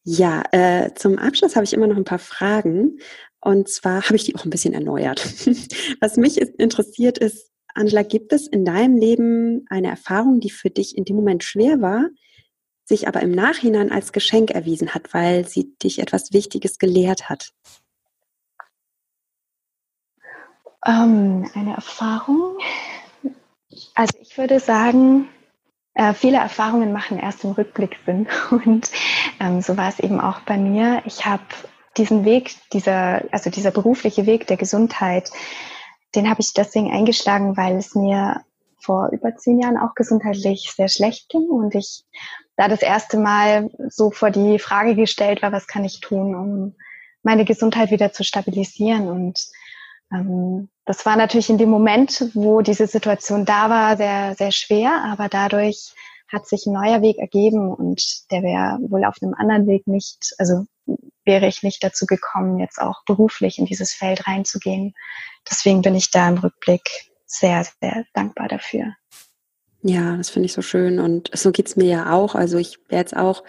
Ja, äh, zum Abschluss habe ich immer noch ein paar Fragen und zwar habe ich die auch ein bisschen erneuert. [laughs] Was mich interessiert ist, Angela, gibt es in deinem Leben eine Erfahrung, die für dich in dem Moment schwer war, sich aber im Nachhinein als Geschenk erwiesen hat, weil sie dich etwas Wichtiges gelehrt hat? Ähm, eine Erfahrung. Also ich würde sagen, äh, viele Erfahrungen machen erst im Rückblick Sinn. [laughs] Und ähm, so war es eben auch bei mir. Ich habe diesen Weg, dieser, also dieser berufliche Weg der Gesundheit, den habe ich deswegen eingeschlagen, weil es mir vor über zehn Jahren auch gesundheitlich sehr schlecht ging und ich da das erste Mal so vor die Frage gestellt war, was kann ich tun, um meine Gesundheit wieder zu stabilisieren und das war natürlich in dem Moment, wo diese Situation da war, sehr, sehr schwer, aber dadurch hat sich ein neuer Weg ergeben und der wäre wohl auf einem anderen Weg nicht, also wäre ich nicht dazu gekommen, jetzt auch beruflich in dieses Feld reinzugehen. Deswegen bin ich da im Rückblick sehr, sehr dankbar dafür. Ja, das finde ich so schön und so geht's mir ja auch. Also ich wäre jetzt auch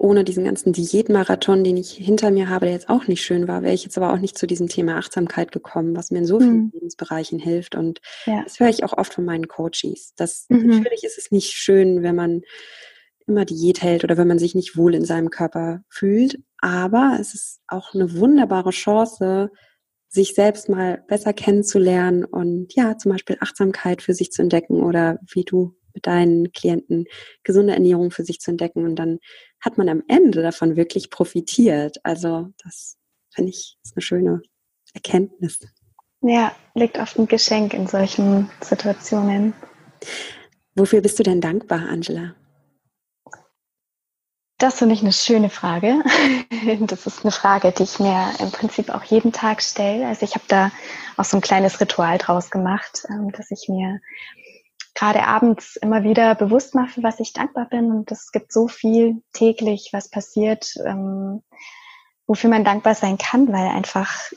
ohne diesen ganzen Diätmarathon, den ich hinter mir habe, der jetzt auch nicht schön war, wäre ich jetzt aber auch nicht zu diesem Thema Achtsamkeit gekommen, was mir in so vielen mhm. Lebensbereichen hilft. Und ja. das höre ich auch oft von meinen Coaches. Das, mhm. Natürlich ist es nicht schön, wenn man immer Diät hält oder wenn man sich nicht wohl in seinem Körper fühlt. Aber es ist auch eine wunderbare Chance, sich selbst mal besser kennenzulernen und ja, zum Beispiel Achtsamkeit für sich zu entdecken oder wie du mit deinen Klienten gesunde Ernährung für sich zu entdecken. Und dann hat man am Ende davon wirklich profitiert. Also das finde ich ist eine schöne Erkenntnis. Ja, liegt oft ein Geschenk in solchen Situationen. Wofür bist du denn dankbar, Angela? Das finde ich eine schöne Frage. [laughs] Das ist eine Frage, die ich mir im Prinzip auch jeden Tag stelle. Also ich habe da auch so ein kleines Ritual draus gemacht, ähm, dass ich mir gerade abends immer wieder bewusst mache, für was ich dankbar bin. Und es gibt so viel täglich, was passiert, ähm, wofür man dankbar sein kann, weil einfach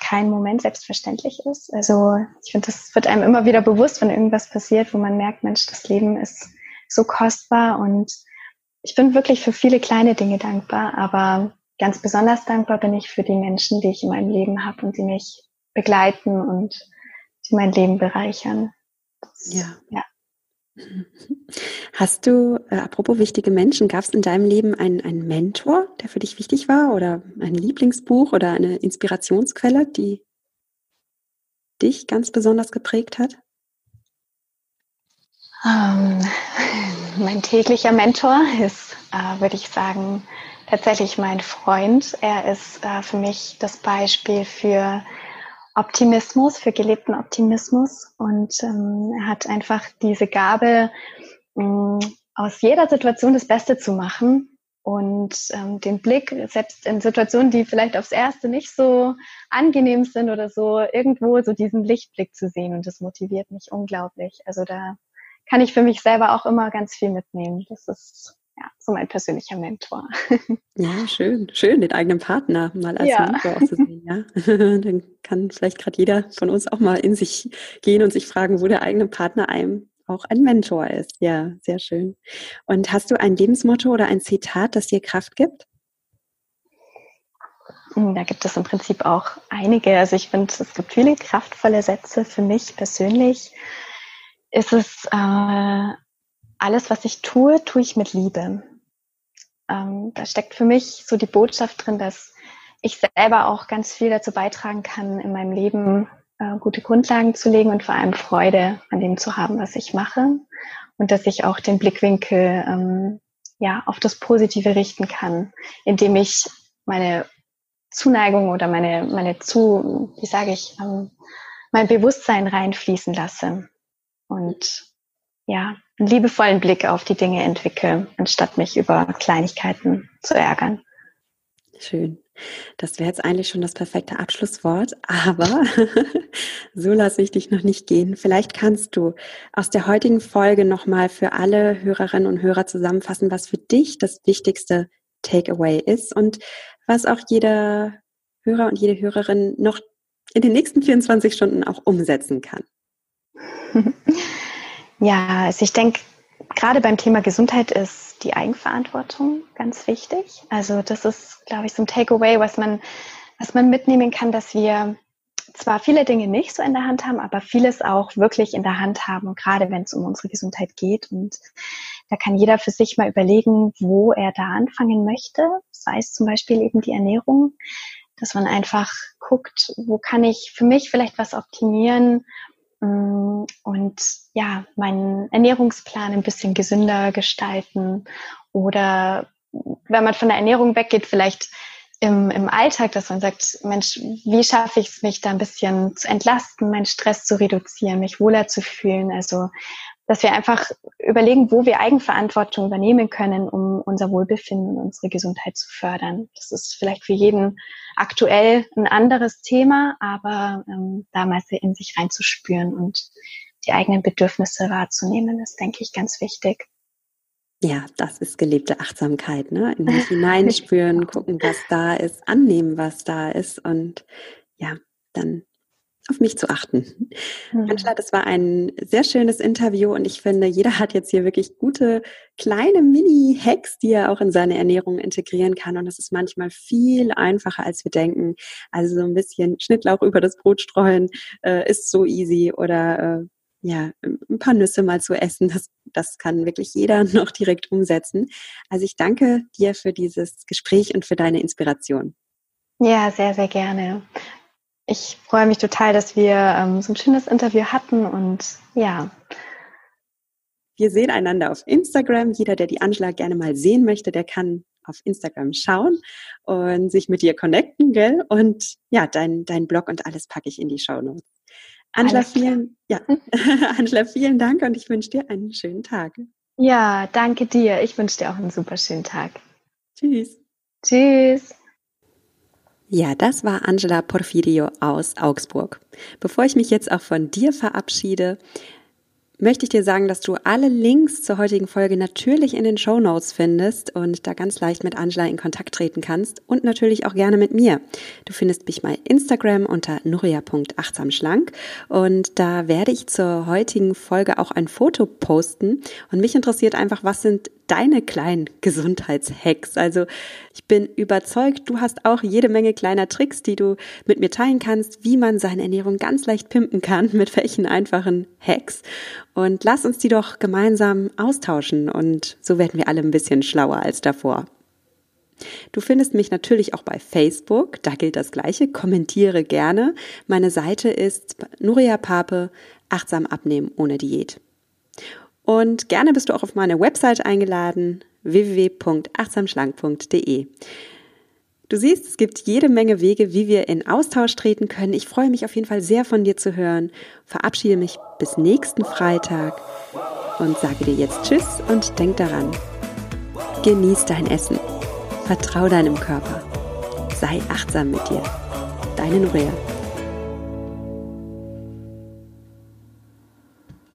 kein Moment selbstverständlich ist. Also ich finde, das wird einem immer wieder bewusst, wenn irgendwas passiert, wo man merkt, Mensch, das Leben ist so kostbar und ich bin wirklich für viele kleine Dinge dankbar, aber ganz besonders dankbar bin ich für die Menschen, die ich in meinem Leben habe und die mich begleiten und die mein Leben bereichern. Ja. ja. Hast du, äh, apropos wichtige Menschen, gab es in deinem Leben einen, einen Mentor, der für dich wichtig war oder ein Lieblingsbuch oder eine Inspirationsquelle, die dich ganz besonders geprägt hat? Ähm, [laughs] mein täglicher Mentor ist, äh, würde ich sagen, tatsächlich mein Freund. Er ist äh, für mich das Beispiel für Optimismus, für gelebten Optimismus. Und ähm, er hat einfach diese Gabe, ähm, aus jeder Situation das Beste zu machen und ähm, den Blick, selbst in Situationen, die vielleicht aufs Erste nicht so angenehm sind oder so, irgendwo so diesen Lichtblick zu sehen. Und das motiviert mich unglaublich. Also da kann ich für mich selber auch immer ganz viel mitnehmen. Das ist ja, so mein persönlicher Mentor. [laughs] Ja, schön, schön, den eigenen Partner mal als ja. Mentor auch zu sehen, ja. [laughs] Dann kann vielleicht gerade jeder von uns auch mal in sich gehen und sich fragen, wo der eigene Partner einem auch ein Mentor ist. Ja, sehr schön. Und hast du ein Lebensmotto oder ein Zitat, das dir Kraft gibt? Hm, da gibt es im Prinzip auch einige. Also ich finde, es gibt viele kraftvolle Sätze für mich persönlich. Ist es äh, alles, was ich tue, tue ich mit Liebe. Ähm, da steckt für mich so die Botschaft drin, dass ich selber auch ganz viel dazu beitragen kann, in meinem Leben äh, gute Grundlagen zu legen und vor allem Freude an dem zu haben, was ich mache. Und dass ich auch den Blickwinkel ähm, ja, auf das Positive richten kann, indem ich meine Zuneigung oder meine, meine zu, wie sage ich, ähm, mein Bewusstsein reinfließen lasse. Und ja, einen liebevollen Blick auf die Dinge entwickle, anstatt mich über Kleinigkeiten zu ärgern. Schön. Das wäre jetzt eigentlich schon das perfekte Abschlusswort, [laughs] aber [laughs] so lasse ich dich noch nicht gehen. Vielleicht kannst du aus der heutigen Folge nochmal für alle Hörerinnen und Hörer zusammenfassen, was für dich das wichtigste Takeaway ist und was auch jeder Hörer und jede Hörerin noch in den nächsten 24 Stunden auch umsetzen kann. [laughs] Ja, also ich denke, gerade beim Thema Gesundheit ist die Eigenverantwortung ganz wichtig. Also das ist, glaube ich, so ein Takeaway, was man, was man mitnehmen kann, dass wir zwar viele Dinge nicht so in der Hand haben, aber vieles auch wirklich in der Hand haben, gerade wenn es um unsere Gesundheit geht. Und da kann jeder für sich mal überlegen, wo er da anfangen möchte. Sei es zum Beispiel eben die Ernährung, dass man einfach guckt, wo kann ich für mich vielleicht was optimieren, und ja, meinen Ernährungsplan ein bisschen gesünder gestalten oder wenn man von der Ernährung weggeht, vielleicht im, im Alltag, dass man sagt, Mensch, wie schaffe ich es, mich da ein bisschen zu entlasten, meinen Stress zu reduzieren, mich wohler zu fühlen. Also dass wir einfach überlegen, wo wir Eigenverantwortung übernehmen können, um unser Wohlbefinden und unsere Gesundheit zu fördern. Das ist vielleicht für jeden aktuell ein anderes Thema, aber ähm, da mal in sich reinzuspüren und die eigenen Bedürfnisse wahrzunehmen, ist, denke ich, ganz wichtig. Ja, das ist gelebte Achtsamkeit, ne? In [laughs] mich hineinspüren, gucken, was da ist, annehmen, was da ist und ja, dann auf mich zu achten. Mhm. Angela, das war ein sehr schönes Interview und ich finde, jeder hat jetzt hier wirklich gute kleine Mini-Hacks, die er auch in seine Ernährung integrieren kann. Und das ist manchmal viel einfacher, als wir denken. Also so ein bisschen Schnittlauch über das Brot streuen äh, ist so easy oder äh, ja, ein paar Nüsse mal zu essen. Das, das kann wirklich jeder [laughs] noch direkt umsetzen. Also ich danke dir für dieses Gespräch und für deine Inspiration. Ja, sehr, sehr gerne. Ich freue mich total, dass wir ähm, so ein schönes Interview hatten und ja. Wir sehen einander auf Instagram. Jeder, der die Angela gerne mal sehen möchte, der kann auf Instagram schauen und sich mit dir connecten, gell? Und ja, dein, dein Blog und alles packe ich in die Show Notes. Angela, vielen, ja, [laughs] Angela, vielen Dank und ich wünsche dir einen schönen Tag. Ja, danke dir. Ich wünsche dir auch einen super schönen Tag. Tschüss. Tschüss. Ja, das war Angela Porfirio aus Augsburg. Bevor ich mich jetzt auch von dir verabschiede, möchte ich dir sagen, dass du alle Links zur heutigen Folge natürlich in den Show Notes findest und da ganz leicht mit Angela in Kontakt treten kannst und natürlich auch gerne mit mir. Du findest mich bei Instagram unter nuria.achtsamschlank und da werde ich zur heutigen Folge auch ein Foto posten und mich interessiert einfach, was sind deine kleinen Gesundheitshacks? Also ich bin überzeugt, du hast auch jede Menge kleiner Tricks, die du mit mir teilen kannst, wie man seine Ernährung ganz leicht pimpen kann, [laughs] mit welchen einfachen Hacks. Und lass uns die doch gemeinsam austauschen und so werden wir alle ein bisschen schlauer als davor. Du findest mich natürlich auch bei Facebook, da gilt das Gleiche, kommentiere gerne. Meine Seite ist Nuria Pape, achtsam abnehmen ohne Diät. Und gerne bist du auch auf meine Website eingeladen, www.achtsamschlank.de. Du siehst, es gibt jede Menge Wege, wie wir in Austausch treten können. Ich freue mich auf jeden Fall sehr von dir zu hören. Verabschiede mich bis nächsten Freitag und sage dir jetzt Tschüss und denk daran. Genieß dein Essen. Vertrau deinem Körper. Sei achtsam mit dir. Deine Nuria.